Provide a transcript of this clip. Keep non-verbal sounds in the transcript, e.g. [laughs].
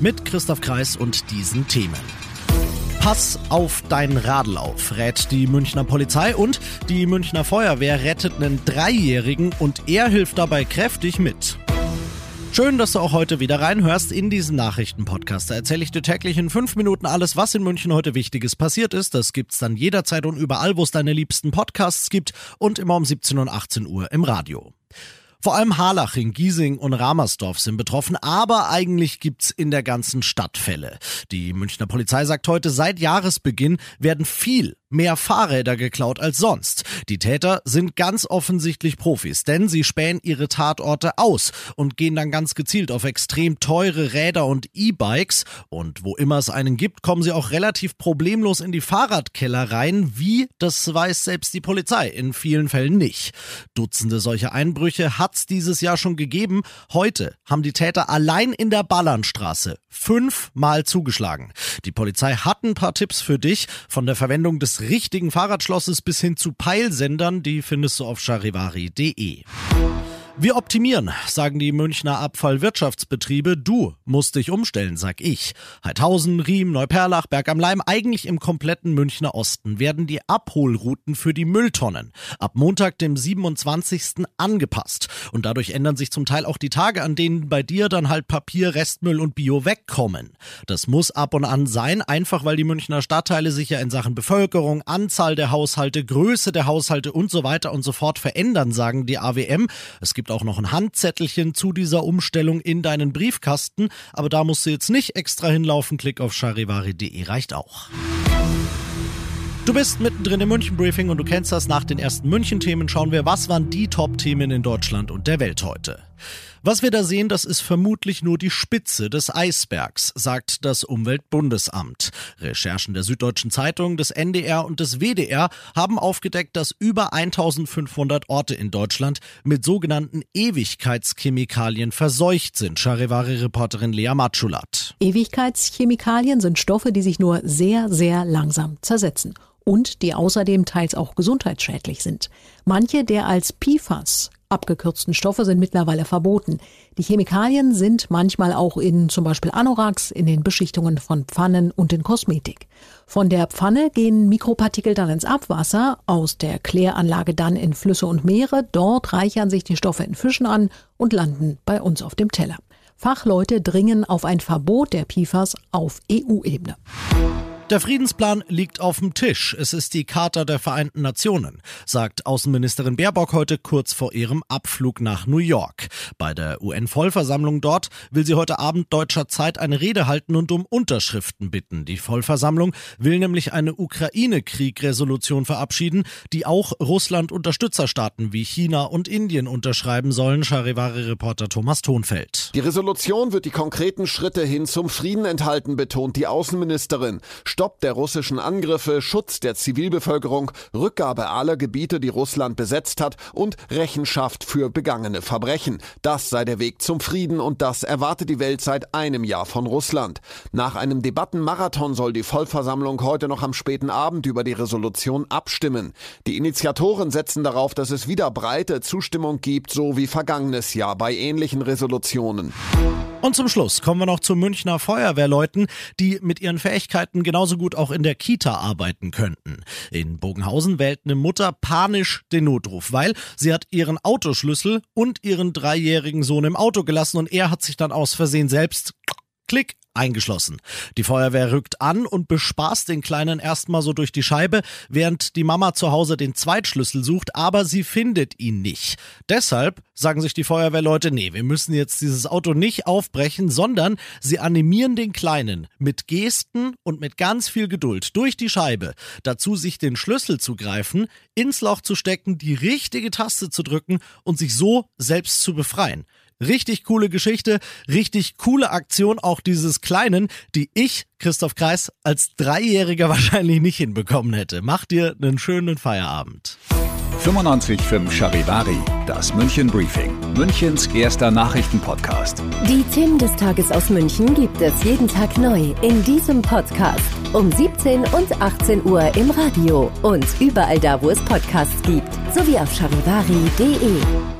Mit Christoph Kreis und diesen Themen. Pass auf dein Radl auf, rät die Münchner Polizei und die Münchner Feuerwehr rettet einen Dreijährigen und er hilft dabei kräftig mit. Schön, dass du auch heute wieder reinhörst in diesen Nachrichtenpodcast. Da erzähle ich dir täglich in fünf Minuten alles, was in München heute Wichtiges passiert ist. Das gibt's dann jederzeit und überall, wo es deine liebsten Podcasts gibt und immer um 17 und 18 Uhr im Radio. Vor allem Harlaching, Giesing und Ramersdorf sind betroffen, aber eigentlich gibt's in der ganzen Stadt Fälle. Die Münchner Polizei sagt heute, seit Jahresbeginn werden viel mehr Fahrräder geklaut als sonst. Die Täter sind ganz offensichtlich Profis, denn sie spähen ihre Tatorte aus und gehen dann ganz gezielt auf extrem teure Räder und E-Bikes. Und wo immer es einen gibt, kommen sie auch relativ problemlos in die Fahrradkeller rein. Wie, das weiß selbst die Polizei in vielen Fällen nicht. Dutzende solcher Einbrüche hat's dieses Jahr schon gegeben. Heute haben die Täter allein in der Ballernstraße fünfmal zugeschlagen. Die Polizei hat ein paar Tipps für dich von der Verwendung des richtigen Fahrradschlosses bis hin zu Peilsendern, die findest du auf charivari.de. Wir optimieren, sagen die Münchner Abfallwirtschaftsbetriebe. Du musst dich umstellen, sag ich. Heidhausen, Riem, Neuperlach, Berg am Leim, eigentlich im kompletten Münchner Osten werden die Abholrouten für die Mülltonnen ab Montag, dem 27. angepasst. Und dadurch ändern sich zum Teil auch die Tage, an denen bei dir dann halt Papier, Restmüll und Bio wegkommen. Das muss ab und an sein, einfach weil die Münchner Stadtteile sich ja in Sachen Bevölkerung, Anzahl der Haushalte, Größe der Haushalte und so weiter und so fort verändern, sagen die AWM. Es gibt auch noch ein Handzettelchen zu dieser Umstellung in deinen Briefkasten, aber da musst du jetzt nicht extra hinlaufen. Klick auf charivari.de reicht auch. Du bist mittendrin im München-Briefing und du kennst das. Nach den ersten München-Themen schauen wir, was waren die Top-Themen in Deutschland und der Welt heute. Was wir da sehen, das ist vermutlich nur die Spitze des Eisbergs, sagt das Umweltbundesamt. Recherchen der Süddeutschen Zeitung, des NDR und des WDR haben aufgedeckt, dass über 1500 Orte in Deutschland mit sogenannten Ewigkeitschemikalien verseucht sind. Charivari-Reporterin Lea Matschulat. Ewigkeitschemikalien sind Stoffe, die sich nur sehr, sehr langsam zersetzen und die außerdem teils auch gesundheitsschädlich sind. Manche der als PFAS abgekürzten Stoffe sind mittlerweile verboten. Die Chemikalien sind manchmal auch in zum Beispiel Anoraks, in den Beschichtungen von Pfannen und in Kosmetik. Von der Pfanne gehen Mikropartikel dann ins Abwasser, aus der Kläranlage dann in Flüsse und Meere. Dort reichern sich die Stoffe in Fischen an und landen bei uns auf dem Teller. Fachleute dringen auf ein Verbot der PFAS auf EU-Ebene. Der Friedensplan liegt auf dem Tisch. Es ist die Charta der Vereinten Nationen, sagt Außenministerin Baerbock heute kurz vor ihrem Abflug nach New York. Bei der UN-Vollversammlung dort will sie heute Abend deutscher Zeit eine Rede halten und um Unterschriften bitten. Die Vollversammlung will nämlich eine Ukraine-Krieg-Resolution verabschieden, die auch Russland-Unterstützerstaaten wie China und Indien unterschreiben sollen, Charivari-Reporter Thomas Thonfeld. Die Resolution wird die konkreten Schritte hin zum Frieden enthalten, betont die Außenministerin. Stopp der russischen Angriffe, Schutz der Zivilbevölkerung, Rückgabe aller Gebiete, die Russland besetzt hat und Rechenschaft für begangene Verbrechen. Das sei der Weg zum Frieden und das erwartet die Welt seit einem Jahr von Russland. Nach einem Debattenmarathon soll die Vollversammlung heute noch am späten Abend über die Resolution abstimmen. Die Initiatoren setzen darauf, dass es wieder breite Zustimmung gibt, so wie vergangenes Jahr bei ähnlichen Resolutionen. Und zum Schluss kommen wir noch zu Münchner Feuerwehrleuten, die mit ihren Fähigkeiten genauso gut auch in der Kita arbeiten könnten. In Bogenhausen wählt eine Mutter panisch den Notruf, weil sie hat ihren Autoschlüssel und ihren dreijährigen Sohn im Auto gelassen und er hat sich dann aus Versehen selbst Klick eingeschlossen. Die Feuerwehr rückt an und bespaßt den Kleinen erstmal so durch die Scheibe, während die Mama zu Hause den Zweitschlüssel sucht, aber sie findet ihn nicht. Deshalb sagen sich die Feuerwehrleute, nee, wir müssen jetzt dieses Auto nicht aufbrechen, sondern sie animieren den Kleinen mit Gesten und mit ganz viel Geduld durch die Scheibe dazu, sich den Schlüssel zu greifen, ins Loch zu stecken, die richtige Taste zu drücken und sich so selbst zu befreien. Richtig coole Geschichte, richtig coole Aktion auch dieses Kleinen, die ich, Christoph Kreis, als Dreijähriger [laughs] wahrscheinlich nicht hinbekommen hätte. Mach dir einen schönen Feierabend. 95.5 Charivari, das München Briefing, Münchens erster Nachrichtenpodcast. Die Themen des Tages aus München gibt es jeden Tag neu in diesem Podcast. Um 17 und 18 Uhr im Radio und überall da, wo es Podcasts gibt, sowie auf charivari.de.